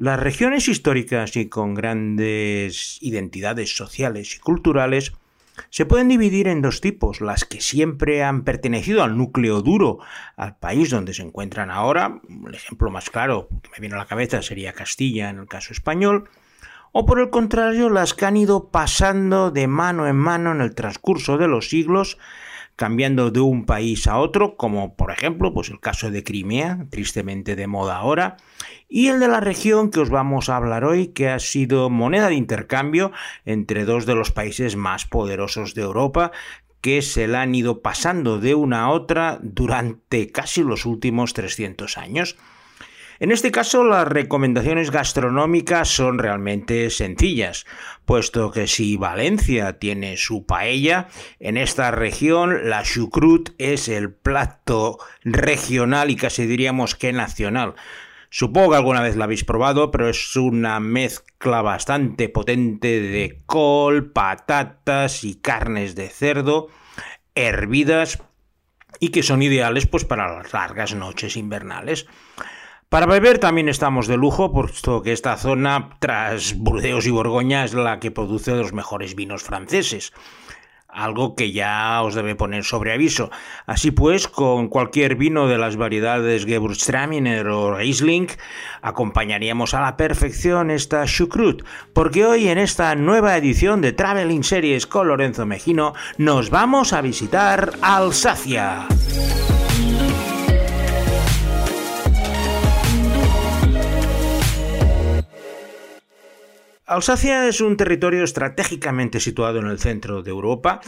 Las regiones históricas y con grandes identidades sociales y culturales se pueden dividir en dos tipos, las que siempre han pertenecido al núcleo duro, al país donde se encuentran ahora, el ejemplo más claro que me viene a la cabeza sería Castilla en el caso español, o por el contrario las que han ido pasando de mano en mano en el transcurso de los siglos cambiando de un país a otro, como por ejemplo pues el caso de Crimea, tristemente de moda ahora, y el de la región que os vamos a hablar hoy, que ha sido moneda de intercambio entre dos de los países más poderosos de Europa, que se la han ido pasando de una a otra durante casi los últimos 300 años. En este caso, las recomendaciones gastronómicas son realmente sencillas, puesto que si Valencia tiene su paella, en esta región la chucrut es el plato regional y casi diríamos que nacional. Supongo que alguna vez la habéis probado, pero es una mezcla bastante potente de col, patatas y carnes de cerdo hervidas y que son ideales pues para las largas noches invernales. Para beber también estamos de lujo, puesto que esta zona, tras Burdeos y Borgoña, es la que produce los mejores vinos franceses. Algo que ya os debe poner sobre aviso. Así pues, con cualquier vino de las variedades Gewürztraminer o Riesling, acompañaríamos a la perfección esta Schukrut, porque hoy en esta nueva edición de Traveling Series con Lorenzo Mejino nos vamos a visitar Alsacia. Alsacia es un territorio estratégicamente situado en el centro de Europa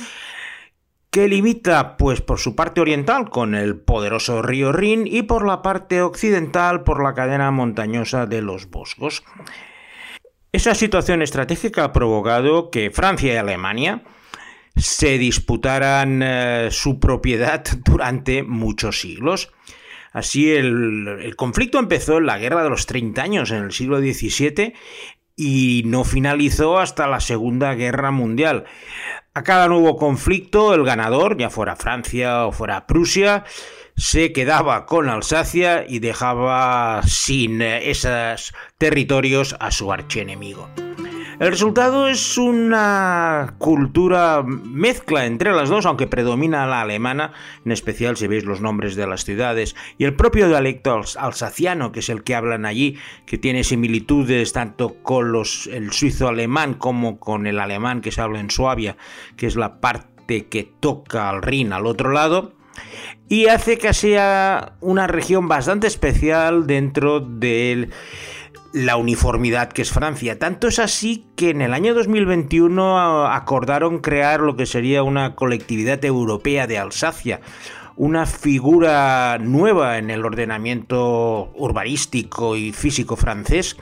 que limita pues por su parte oriental con el poderoso río Rin y por la parte occidental por la cadena montañosa de los Boscos. Esa situación estratégica ha provocado que Francia y Alemania se disputaran eh, su propiedad durante muchos siglos. Así el, el, conflicto empezó en la Guerra de los 30 años, en el siglo XVII, y no finalizó hasta la Segunda Guerra Mundial. A cada nuevo conflicto, el ganador, ya fuera Francia o fuera Prusia, se quedaba con Alsacia y dejaba sin esos territorios a su archienemigo. El resultado es una cultura mezcla entre las dos, aunque predomina la alemana, en especial si veis los nombres de las ciudades, y el propio dialecto alsaciano, que es el que hablan allí, que tiene similitudes tanto con los, el suizo alemán como con el alemán que se habla en Suabia, que es la parte que toca al Rin al otro lado, y hace que sea una región bastante especial dentro del la uniformidad que es Francia. Tanto es así que en el año 2021 acordaron crear lo que sería una colectividad europea de Alsacia, una figura nueva en el ordenamiento urbanístico y físico francés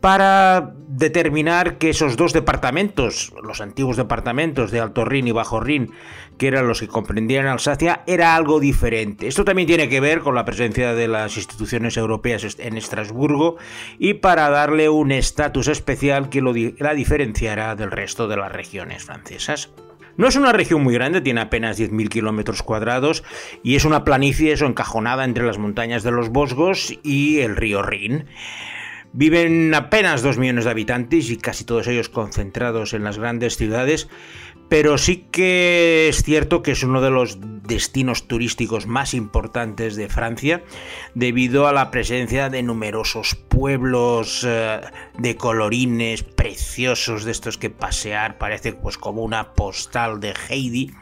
para determinar que esos dos departamentos, los antiguos departamentos de Alto Rin y Bajo Rin, que eran los que comprendían Alsacia, era algo diferente. Esto también tiene que ver con la presencia de las instituciones europeas en Estrasburgo y para darle un estatus especial que lo, la diferenciara del resto de las regiones francesas. No es una región muy grande, tiene apenas 10.000 kilómetros cuadrados y es una planicie encajonada entre las montañas de los Bosgos y el río Rin. Viven apenas 2 millones de habitantes y casi todos ellos concentrados en las grandes ciudades, pero sí que es cierto que es uno de los destinos turísticos más importantes de Francia debido a la presencia de numerosos pueblos eh, de colorines preciosos de estos que pasear parece pues como una postal de Heidi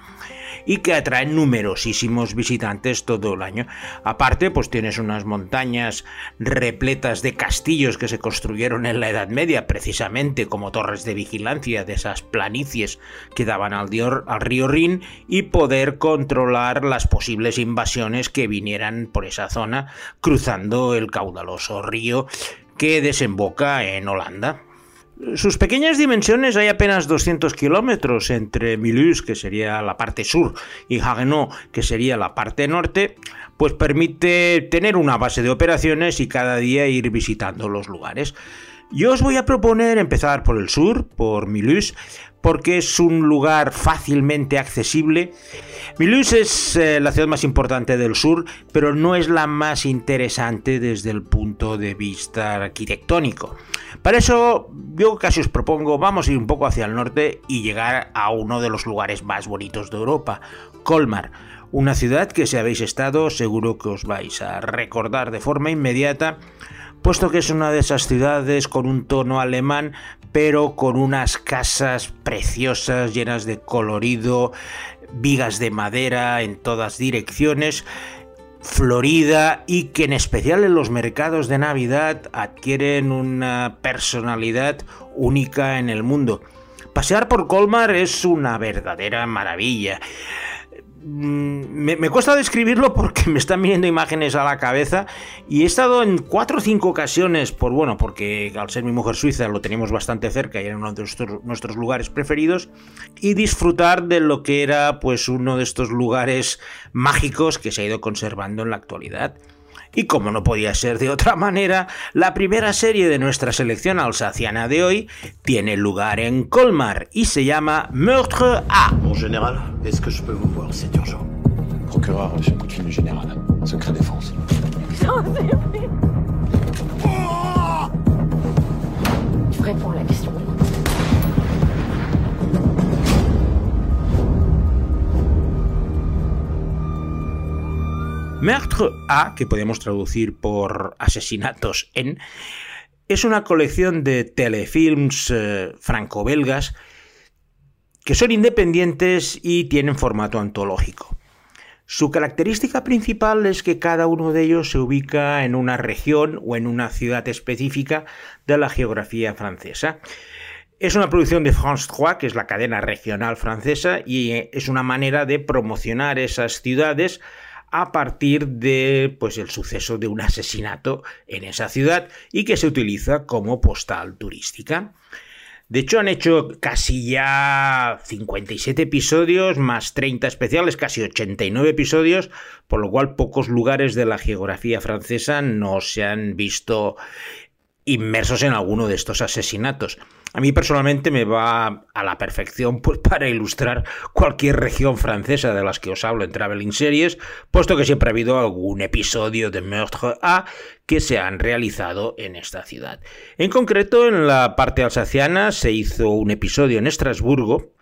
y que atraen numerosísimos visitantes todo el año. Aparte, pues tienes unas montañas repletas de castillos que se construyeron en la Edad Media, precisamente como torres de vigilancia de esas planicies que daban al, al río Rin y poder controlar las posibles invasiones que vinieran por esa zona cruzando el caudaloso río que desemboca en Holanda. Sus pequeñas dimensiones hay apenas 200 kilómetros entre Milus, que sería la parte sur, y Haguenau, que sería la parte norte, pues permite tener una base de operaciones y cada día ir visitando los lugares. Yo os voy a proponer empezar por el sur, por Milus, porque es un lugar fácilmente accesible. Milus es eh, la ciudad más importante del sur, pero no es la más interesante desde el punto de vista arquitectónico. Para eso yo casi os propongo, vamos a ir un poco hacia el norte y llegar a uno de los lugares más bonitos de Europa, Colmar. Una ciudad que si habéis estado seguro que os vais a recordar de forma inmediata puesto que es una de esas ciudades con un tono alemán, pero con unas casas preciosas, llenas de colorido, vigas de madera en todas direcciones, florida y que en especial en los mercados de Navidad adquieren una personalidad única en el mundo. Pasear por Colmar es una verdadera maravilla. Mm, me, cuesta describirlo porque me están viniendo imágenes a la cabeza y he estado en cuatro o cinco ocasiones, por bueno, porque al ser mi mujer suiza lo tenemos bastante cerca y era uno de nuestros, nuestros lugares preferidos, y disfrutar de lo que era pues uno de estos lugares mágicos que se ha ido conservando en la actualidad. Y como no podía ser de otra manera, la primera serie de nuestra selección alsaciana de hoy tiene lugar en Colmar y se llama Meurtre A. Mon général, est-ce que je peux vous voir C'est urgent. Procureur, j'ai un coup de fil du général. Secret défense. Réponds à la question. Meurtre A, que podemos traducir por asesinatos en, es una colección de telefilms eh, franco-belgas que son independientes y tienen formato antológico. Su característica principal es que cada uno de ellos se ubica en una región o en una ciudad específica de la geografía francesa. Es una producción de France 3, que es la cadena regional francesa, y es una manera de promocionar esas ciudades a partir de pues el suceso de un asesinato en esa ciudad y que se utiliza como postal turística. De hecho, han hecho casi ya 57 episodios, más 30 especiales, casi 89 episodios, por lo cual pocos lugares de la geografía francesa no se han visto inmersos en alguno de estos asesinatos. A mí personalmente me va a la perfección pues, para ilustrar cualquier región francesa de las que os hablo en Traveling Series, puesto que siempre ha habido algún episodio de Meurtre A que se han realizado en esta ciudad. En concreto, en la parte alsaciana se hizo un episodio en Estrasburgo,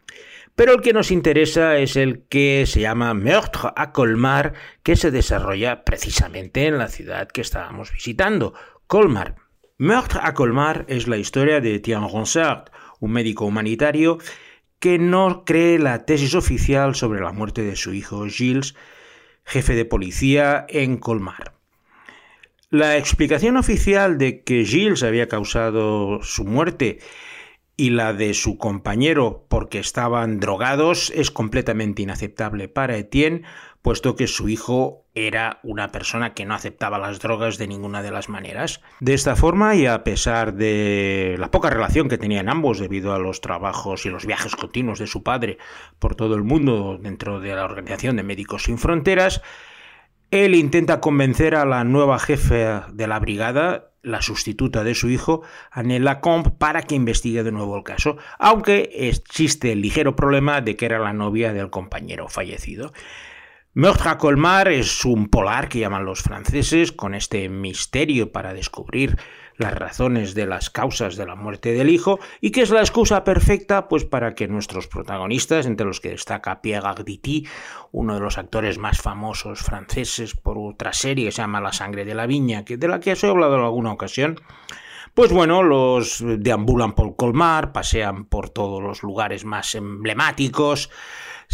pero el que nos interesa es el que se llama Meurtre a Colmar, que se desarrolla precisamente en la ciudad que estábamos visitando, Colmar. Meurtre à Colmar es la historia de Etienne Ronsard, un médico humanitario que no cree la tesis oficial sobre la muerte de su hijo Gilles, jefe de policía en Colmar. La explicación oficial de que Gilles había causado su muerte y la de su compañero porque estaban drogados es completamente inaceptable para Etienne, puesto que su hijo era una persona que no aceptaba las drogas de ninguna de las maneras. De esta forma, y a pesar de la poca relación que tenían ambos debido a los trabajos y los viajes continuos de su padre por todo el mundo dentro de la Organización de Médicos Sin Fronteras, él intenta convencer a la nueva jefe de la brigada, la sustituta de su hijo, Anela Comp, para que investigue de nuevo el caso, aunque existe el ligero problema de que era la novia del compañero fallecido. Meurtre Colmar es un polar que llaman los franceses, con este misterio para descubrir las razones de las causas de la muerte del hijo y que es la excusa perfecta pues para que nuestros protagonistas, entre los que destaca Pierre Arditi, uno de los actores más famosos franceses por otra serie que se llama La sangre de la viña, de la que os he hablado en alguna ocasión, pues bueno, los deambulan por Colmar, pasean por todos los lugares más emblemáticos,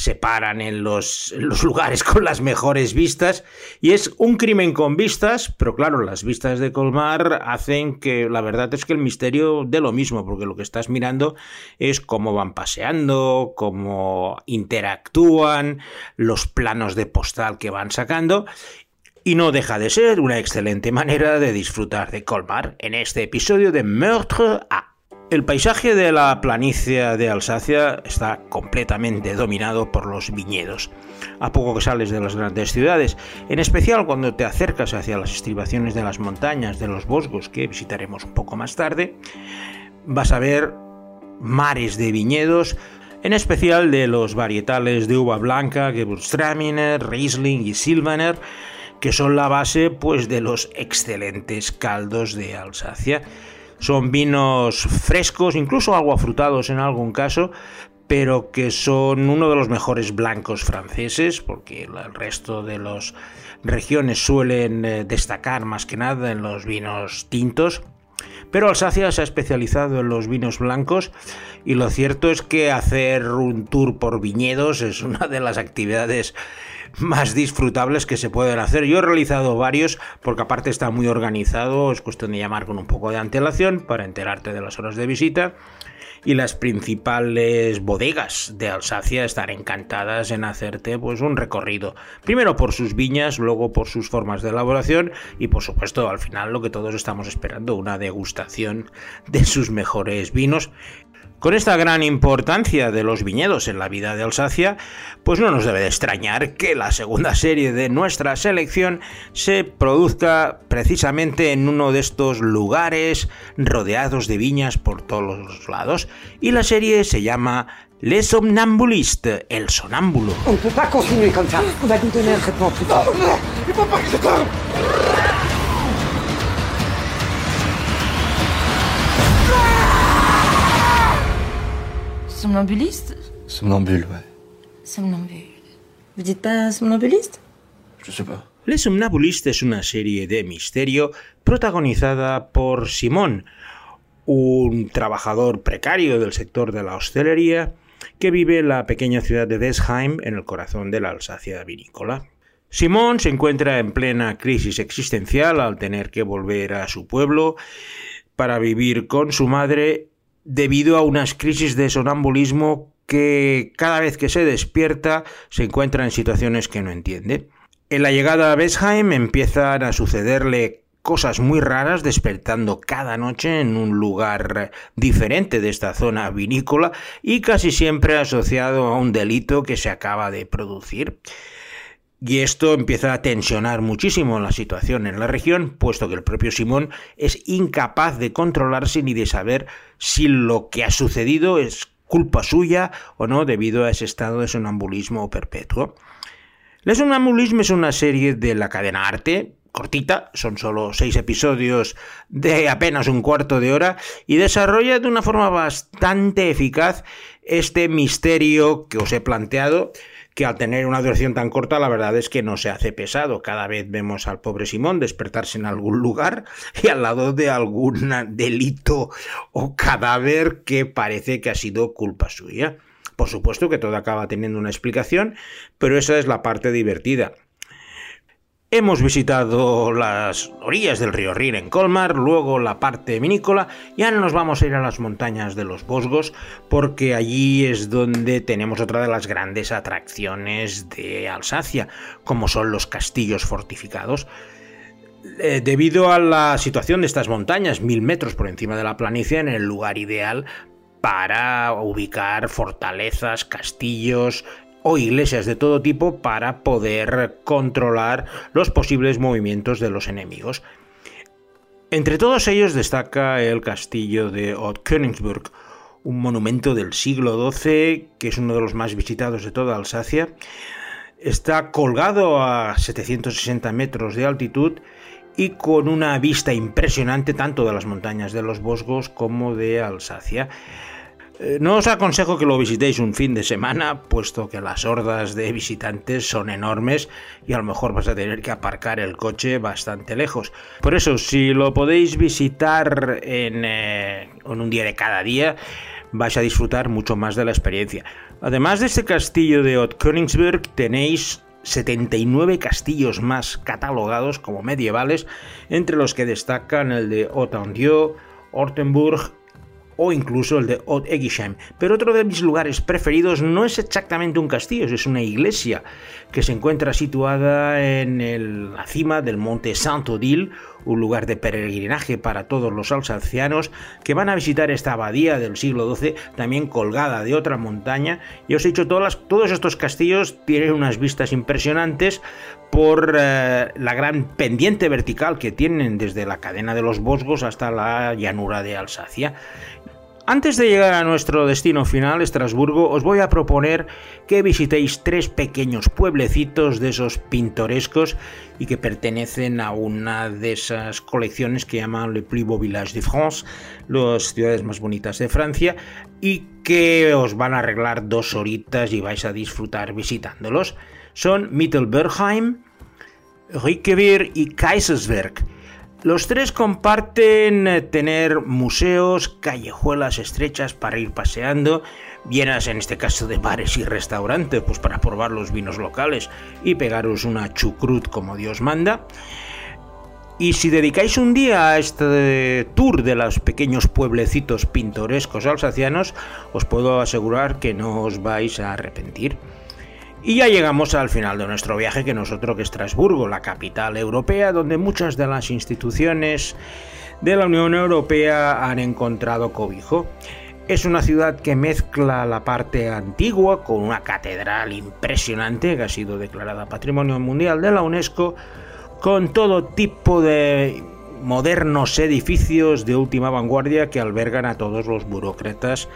se paran en los, lugares con las mejores vistas y es un crimen con vistas, pero claro, las vistas de Colmar hacen que la verdad es que el misterio de lo mismo, porque lo que estás mirando es cómo van paseando, cómo interactúan, los planos de postal que van sacando y no deja de ser una excelente manera de disfrutar de Colmar en este episodio de Meurtre A. El paisaje de la planicie de Alsacia está completamente dominado por los viñedos. A poco que sales de las grandes ciudades, en especial cuando te acercas hacia las estribaciones de las montañas, de los bosques que visitaremos un poco más tarde, vas a ver mares de viñedos, en especial de los varietales de uva blanca, Gewürztraminer, Riesling y Silvaner, que son la base pues de los excelentes caldos de Alsacia. Son vinos frescos, incluso agua frutados en algún caso, pero que son uno de los mejores blancos franceses, porque el resto de las regiones suelen eh, destacar más que nada en los vinos tintos. Pero Alsacia se ha especializado en los vinos blancos y lo cierto es que hacer un tour por viñedos es una de las actividades más disfrutables que se pueden hacer. Yo he realizado varios porque aparte está muy organizado, es cuestión de llamar con un poco de antelación para enterarte de las horas de visita. Y las principales bodegas de Alsacia están encantadas en hacerte pues un recorrido. Primero por sus viñas luego por sus formas de elaboración y por supuesto al final lo que todos estamos esperando una degustación de sus mejores vinos con esta gran importancia de los viñedos en la vida de Alsacia, pues no nos debe de extrañar que la segunda serie de nuestra selección se produzca precisamente en uno de estos lugares rodeados de viñas por todos los lados. Y la serie se llama Les Somnambulistes, el sonámbulo. On ne peut pas continuer comme ça. On va lui donner un traitement plus fort. Il faut pas que je Somnambuliste Somnambule, ouais. Somnambule. Vous dites pas somnambuliste Je sais pas. Les Somnambulistes es una serie de misterio protagonizada por Simón, un trabajador precario del sector de la hostelería que vive en la pequeña ciudad de Desheim, en el corazón de la Alsacia vinícola. Simón se encuentra en plena crisis existencial al tener que volver a su pueblo para vivir con su madre debido a unas crisis de sonambulismo que cada vez que se despierta se encuentra en situaciones que no entiende. En la llegada a Besheim empiezan a sucederle cosas muy raras despertando cada noche en un lugar diferente de esta zona vinícola y casi siempre asociado a un delito que se acaba de producir. Y esto empieza a tensionar muchísimo la situación en la región, puesto que el propio Simón es incapaz de controlarse ni de saber si lo que ha sucedido es culpa suya o no debido a ese estado de sonambulismo perpetuo. El sonambulismo es una serie de la cadena Arte, cortita, son solo seis episodios de apenas un cuarto de hora y desarrolla de una forma bastante eficaz este misterio que os he planteado que al tener una duración tan corta la verdad es que no se hace pesado. Cada vez vemos al pobre Simón despertarse en algún lugar y al lado de algún delito o cadáver que parece que ha sido culpa suya. Por supuesto que todo acaba teniendo una explicación, pero esa es la parte divertida. Hemos visitado las orillas del río Rin en Colmar, luego la parte vinícola y ahora nos vamos a ir a las montañas de los Bosgos porque allí es donde tenemos otra de las grandes atracciones de Alsacia, como son los castillos fortificados. Eh, debido a la situación de estas montañas, mil metros por encima de la planicie, en el lugar ideal para ubicar fortalezas, castillos, o iglesias de todo tipo para poder controlar los posibles movimientos de los enemigos. Entre todos ellos destaca el castillo de Ott Königsburg, un monumento del siglo XII que es uno de los más visitados de toda Alsacia. Está colgado a 760 metros de altitud y con una vista impresionante tanto de las montañas de los Bosgos como de Alsacia. Eh, no os aconsejo que lo visitéis un fin de semana, puesto que las hordas de visitantes son enormes y a lo mejor vas a tener que aparcar el coche bastante lejos. Por eso, si lo podéis visitar en, eh, un día de cada día, vais a disfrutar mucho más de la experiencia. Además de este castillo de Ott Königsberg, tenéis 79 castillos más catalogados como medievales, entre los que destacan el de Ottandieu, Ortenburg o incluso el de Haute-Egisheim. Pero otro de mis lugares preferidos no es exactamente un castillo, es una iglesia que se encuentra situada en la cima del monte Saint-Odile, un lugar de peregrinaje para todos los alsacianos que van a visitar esta abadía del siglo XII, también colgada de otra montaña. Y os he dicho, todos estos castillos tienen unas vistas impresionantes por eh, la gran pendiente vertical que tienen desde la cadena de los Bosgos hasta la llanura de Alsacia. Antes de llegar a nuestro destino final, Estrasburgo, os voy a proponer que visitéis tres pequeños pueblecitos de esos pintorescos y que pertenecen a una de esas colecciones que llaman Le Plus Beau Village de France, las ciudades más bonitas de Francia, y que os van a arreglar dos horitas y vais a disfrutar visitándolos. Son Mittelbergheim, Riquewihr y Kaiserswerk los tres comparten eh, tener museos, callejuelas estrechas para ir paseando, llenas en este caso de bares y restaurantes, pues para probar los vinos locales y pegaros una chucrut como Dios manda. Y si dedicáis un día a este tour de los pequeños pueblecitos pintorescos alsacianos, os puedo asegurar que no os vais a arrepentir. Y ya llegamos al final de nuestro viaje, que nosotros que Estrasburgo, la capital europea, donde muchas de las instituciones de la Unión Europea han encontrado cobijo. Es una ciudad que mezcla la parte antigua con una catedral impresionante que ha sido declarada Patrimonio Mundial de la UNESCO, con todo tipo de modernos edificios de última vanguardia que albergan a todos los burócratas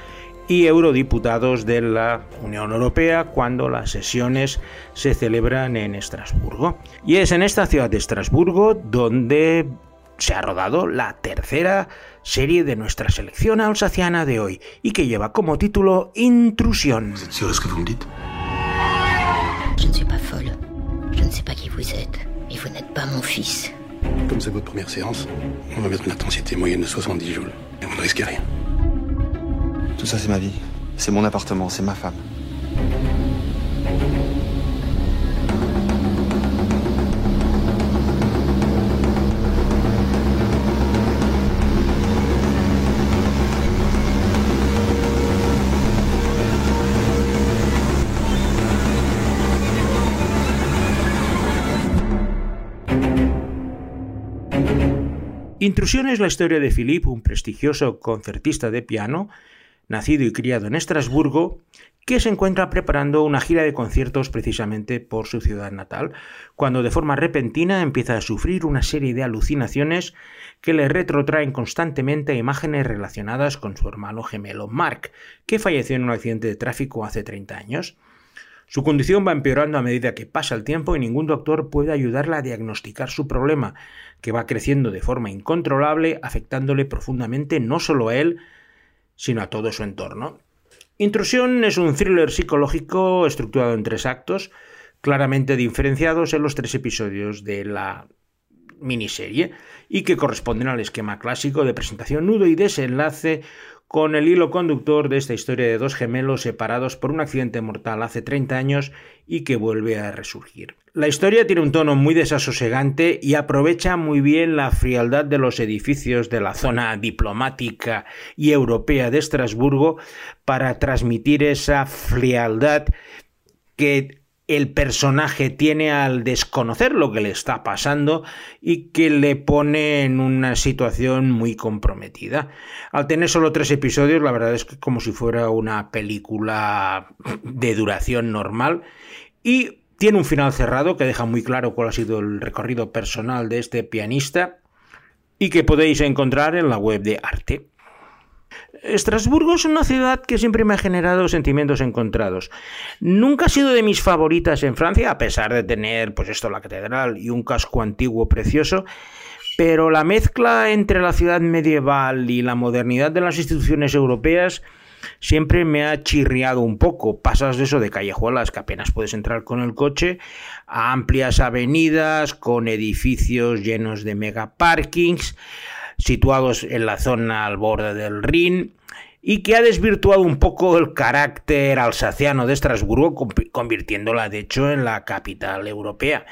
y eurodiputados de la Unión Europea cuando las sesiones se celebran en Estrasburgo. Y es en esta ciudad de Estrasburgo donde se ha rodado la tercera serie de nuestra selección alsaciana de hoy y que lleva como título Intrusión. Je ne suis pas folle. Je ne sais pas qui vous êtes. Et vous n'êtes pas mon fils. Comme c'est votre première séance, on va mettre une intensité moyenne de 70 joules. Et vous ne risquez rien. Tout ça, c'est ma vie. C'est mon appartement, c'est ma femme. Intrusión es la historia de Philippe, un prestigioso concertista de piano, nacido y criado en Estrasburgo, que se encuentra preparando una gira de conciertos precisamente por su ciudad natal, cuando de forma repentina empieza a sufrir una serie de alucinaciones que le retrotraen constantemente a imágenes relacionadas con su hermano gemelo Mark, que falleció en un accidente de tráfico hace 30 años. Su condición va empeorando a medida que pasa el tiempo y ningún doctor puede ayudarla a diagnosticar su problema, que va creciendo de forma incontrolable, afectándole profundamente no solo a él, sino a todo su entorno. Intrusión es un thriller psicológico estructurado en tres actos, claramente diferenciados en los tres episodios de la miniserie y que corresponden al esquema clásico de presentación, nudo y desenlace con el hilo conductor de esta historia de dos gemelos separados por un accidente mortal hace 30 años y que vuelve a resurgir. La historia tiene un tono muy desasosegante y aprovecha muy bien la frialdad de los edificios de la zona diplomática y europea de Estrasburgo para transmitir esa frialdad que el personaje tiene al desconocer lo que le está pasando y que le pone en una situación muy comprometida. Al tener solo tres episodios, la verdad es que como si fuera una película de duración normal y tiene un final cerrado que deja muy claro cuál ha sido el recorrido personal de este pianista y que podéis encontrar en la web de Arte. Estrasburgo es una ciudad que siempre me ha generado sentimientos encontrados. Nunca ha sido de mis favoritas en Francia, a pesar de tener, pues esto, la catedral y un casco antiguo precioso, pero la mezcla entre la ciudad medieval y la modernidad de las instituciones europeas siempre me ha chirriado un poco. Pasas de eso de callejuelas que apenas puedes entrar con el coche a amplias avenidas con edificios llenos de megaparkings situados en la zona al borde del Rin y que ha desvirtuado un poco el carácter alsaciano de Estrasburgo, convirtiéndola de hecho en la capital europea.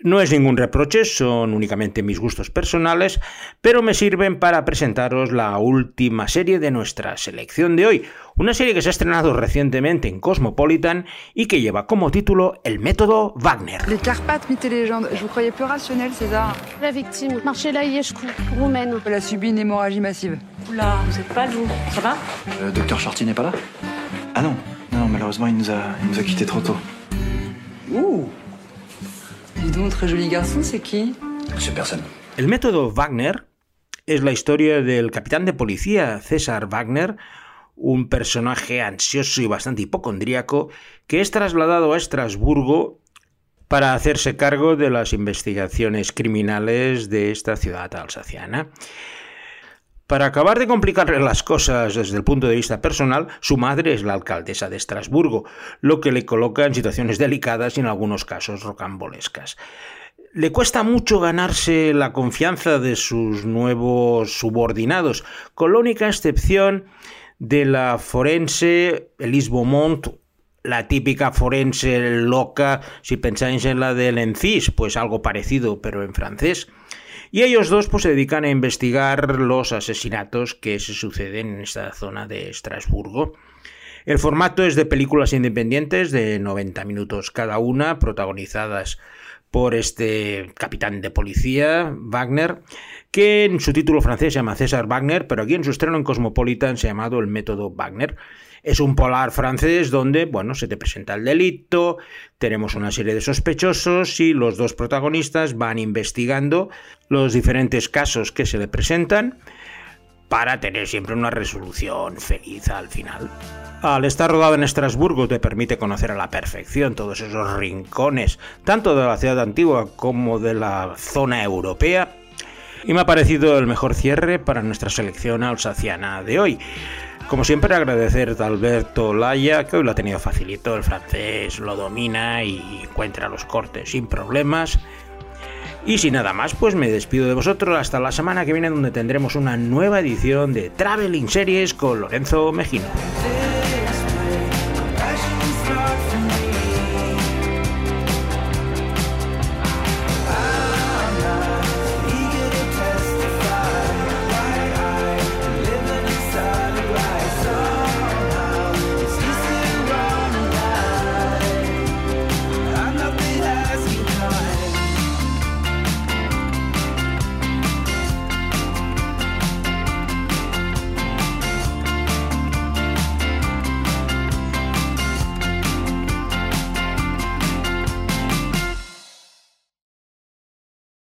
No es ningún reproche, son únicamente mis gustos personales, pero me sirven para presentaros la última serie de nuestra selección de hoy, una serie que se ha estrenado recientemente en Cosmopolitan y que lleva como título El método Wagner. Les Carpates, mythe et légende. Je vous croyais plus rationnel, César. La victime, Marcella Iescu, roumaine. Elle a subi une hémorragie massive. Oula, vous êtes pas vous. Ça va Le docteur Chartier n'est pas là Ah non, non, non, malheureusement, il nous a, il nous a quittés trop tôt. Ouh Dis donc, très joli garçon, c'est qui C'est personne. El método Wagner es la historia del capitán de policía César Wagner, un personaje ansioso y bastante hipocondríaco que es trasladado a Estrasburgo para hacerse cargo de las investigaciones criminales de esta ciudad alsaciana. Para acabar de complicarle las cosas desde el punto de vista personal, su madre es la alcaldesa de Estrasburgo, lo que le coloca en situaciones delicadas y en algunos casos rocambolescas. Le cuesta mucho ganarse la confianza de sus nuevos subordinados, con la única excepción de la forense Elise Beaumont, la típica forense loca, si pensáis en la del Encis, pues algo parecido, pero en francés. Y ellos dos pues, se dedican a investigar los asesinatos que se suceden en esta zona de Estrasburgo. El formato es de películas independientes de 90 minutos cada una, protagonizadas por este capitán de policía, Wagner, que en su título francés se llama César Wagner, pero aquí en su estreno en Cosmopolitan se ha llamado El método Wagner. Es un polar francés donde, bueno, se te presenta el delito, tenemos una serie de sospechosos y los dos protagonistas van investigando los diferentes casos que se le presentan para tener siempre una resolución feliz al final. Al estar rodado en Estrasburgo te permite conocer a la perfección todos esos rincones, tanto de la ciudad antigua como de la zona europea, y me ha parecido el mejor cierre para nuestra selección alsaciana de hoy. Como siempre, agradecer a Alberto Laya, que hoy lo ha tenido facilito, el francés lo domina y encuentra los cortes sin problemas. Y sin nada más, pues me despido de vosotros hasta la semana que viene donde tendremos una nueva edición de Traveling Series con Lorenzo Mejino.